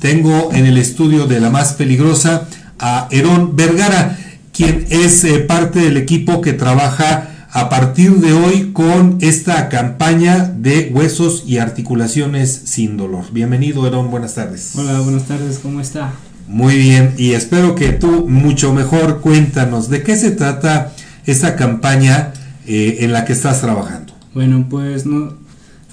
tengo en el estudio de la más peligrosa a Herón Vergara, quien es eh, parte del equipo que trabaja a partir de hoy con esta campaña de huesos y articulaciones sin dolor. Bienvenido, Herón, buenas tardes. Hola, buenas tardes, ¿cómo está? Muy bien, y espero que tú mucho mejor cuéntanos de qué se trata esta campaña eh, en la que estás trabajando. Bueno, pues no,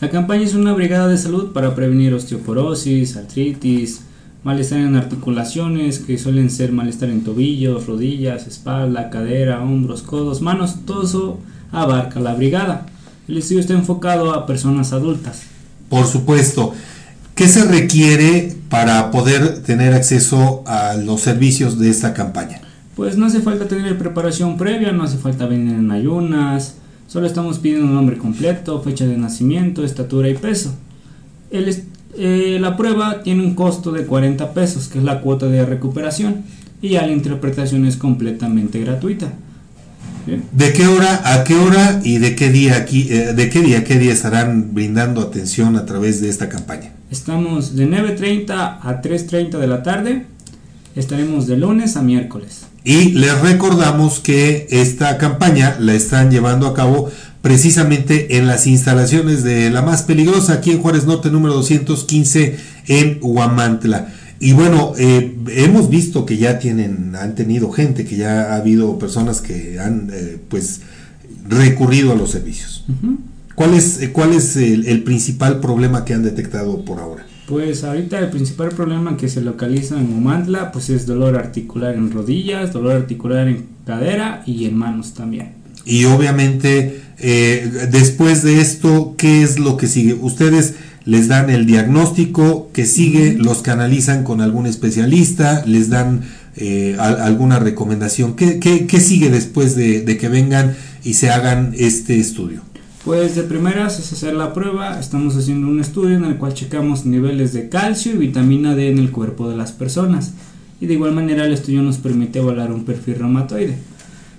la campaña es una brigada de salud para prevenir osteoporosis, artritis, malestar en articulaciones, que suelen ser malestar en tobillos, rodillas, espalda, cadera, hombros, codos, manos, todo eso abarca la brigada. El estudio está enfocado a personas adultas. Por supuesto. ¿Qué se requiere para poder tener acceso a los servicios de esta campaña? Pues no hace falta tener preparación previa, no hace falta venir en ayunas, solo estamos pidiendo un nombre completo, fecha de nacimiento, estatura y peso. Eh, la prueba tiene un costo de 40 pesos, que es la cuota de recuperación, y ya la interpretación es completamente gratuita. ¿De qué hora a qué hora y de qué día aquí, eh, de qué día qué día estarán brindando atención a través de esta campaña? Estamos de 9.30 a 3.30 de la tarde. Estaremos de lunes a miércoles. Y les recordamos que esta campaña la están llevando a cabo precisamente en las instalaciones de la más peligrosa aquí en Juárez Norte número 215 en Huamantla. Y bueno, eh, hemos visto que ya tienen, han tenido gente, que ya ha habido personas que han eh, pues recurrido a los servicios. ¿Cuál es, eh, cuál es el, principal problema que han detectado por ahora? Pues ahorita el principal problema que se localiza en Humantla pues es dolor articular en rodillas, dolor articular en cadera y en manos también. Y obviamente eh, después de esto, ¿qué es lo que sigue? Ustedes les dan el diagnóstico que sigue, los canalizan con algún especialista, les dan eh, alguna recomendación. ¿Qué, qué, sigue después de, de que vengan y se hagan este estudio? Pues de primeras es hacer la prueba, estamos haciendo un estudio en el cual checamos niveles de calcio y vitamina D en el cuerpo de las personas. Y de igual manera el estudio nos permite evaluar un perfil reumatoide.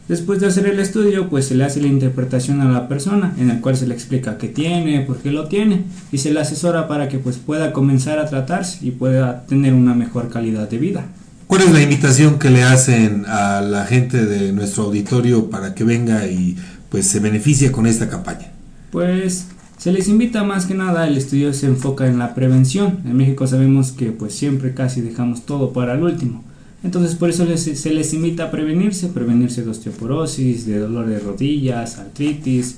Después de hacer el estudio, pues se le hace la interpretación a la persona, en el cual se le explica qué tiene, por qué lo tiene, y se le asesora para que pues pueda comenzar a tratarse y pueda tener una mejor calidad de vida. ¿Cuál es la invitación que le hacen a la gente de nuestro auditorio para que venga y pues se beneficie con esta campaña? Pues se les invita más que nada, el estudio se enfoca en la prevención. En México sabemos que pues siempre casi dejamos todo para el último. Entonces por eso se les invita a prevenirse, prevenirse de osteoporosis, de dolor de rodillas, artritis,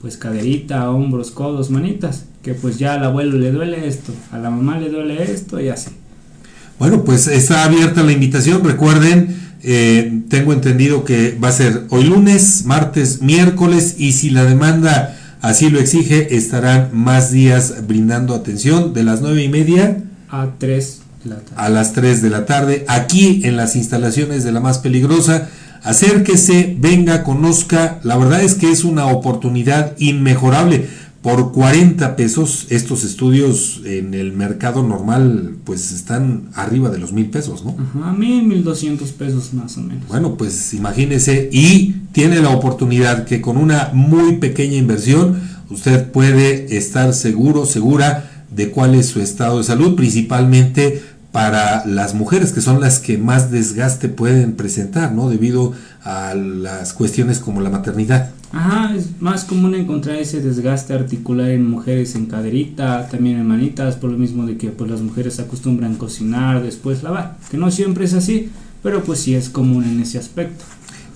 pues caderita, hombros, codos, manitas, que pues ya al abuelo le duele esto, a la mamá le duele esto y así. Bueno, pues está abierta la invitación, recuerden, eh, tengo entendido que va a ser hoy lunes, martes, miércoles y si la demanda así lo exige, estarán más días brindando atención de las nueve y media a 3 a las 3 de la tarde aquí en las instalaciones de la más peligrosa. Acérquese, venga, conozca. La verdad es que es una oportunidad inmejorable por 40 pesos estos estudios en el mercado normal pues están arriba de los mil pesos, ¿no? Ajá, mil, mil doscientos pesos más o menos. Bueno, pues imagínese y tiene la oportunidad que con una muy pequeña inversión usted puede estar seguro, segura de cuál es su estado de salud, principalmente para las mujeres que son las que más desgaste pueden presentar, ¿no? Debido a las cuestiones como la maternidad. Ajá, es más común encontrar ese desgaste articular en mujeres en caderita, también en manitas, por lo mismo de que pues las mujeres acostumbran cocinar, después lavar, que no siempre es así, pero pues sí es común en ese aspecto.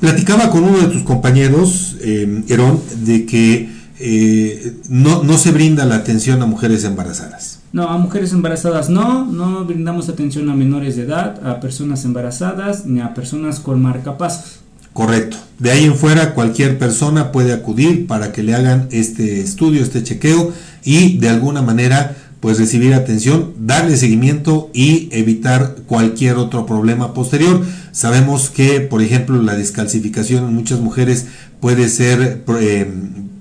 Platicaba con uno de tus compañeros, eh, Herón, de que eh, no, no se brinda la atención a mujeres embarazadas. No, a mujeres embarazadas no, no brindamos atención a menores de edad, a personas embarazadas ni a personas con marcapasos. Correcto. De ahí en fuera cualquier persona puede acudir para que le hagan este estudio, este chequeo y de alguna manera pues recibir atención, darle seguimiento y evitar cualquier otro problema posterior. Sabemos que, por ejemplo, la descalcificación en muchas mujeres puede ser eh,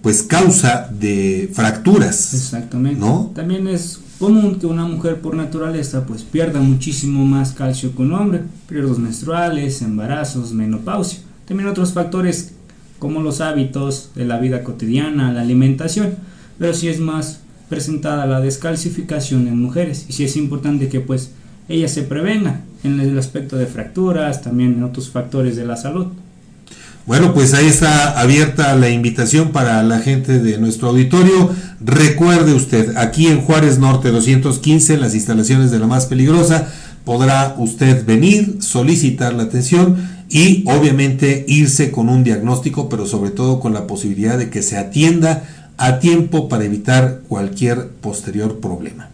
pues causa de fracturas. Exactamente. ¿no? También es común que una mujer por naturaleza pues pierda muchísimo más calcio que un hombre, periodos menstruales, embarazos, menopausia. También otros factores como los hábitos de la vida cotidiana, la alimentación, pero sí es más presentada la descalcificación en mujeres y sí es importante que pues ella se prevenga en el aspecto de fracturas, también en otros factores de la salud. Bueno, pues ahí está abierta la invitación para la gente de nuestro auditorio. Recuerde usted, aquí en Juárez Norte 215, en las instalaciones de la más peligrosa, podrá usted venir, solicitar la atención y obviamente irse con un diagnóstico, pero sobre todo con la posibilidad de que se atienda a tiempo para evitar cualquier posterior problema.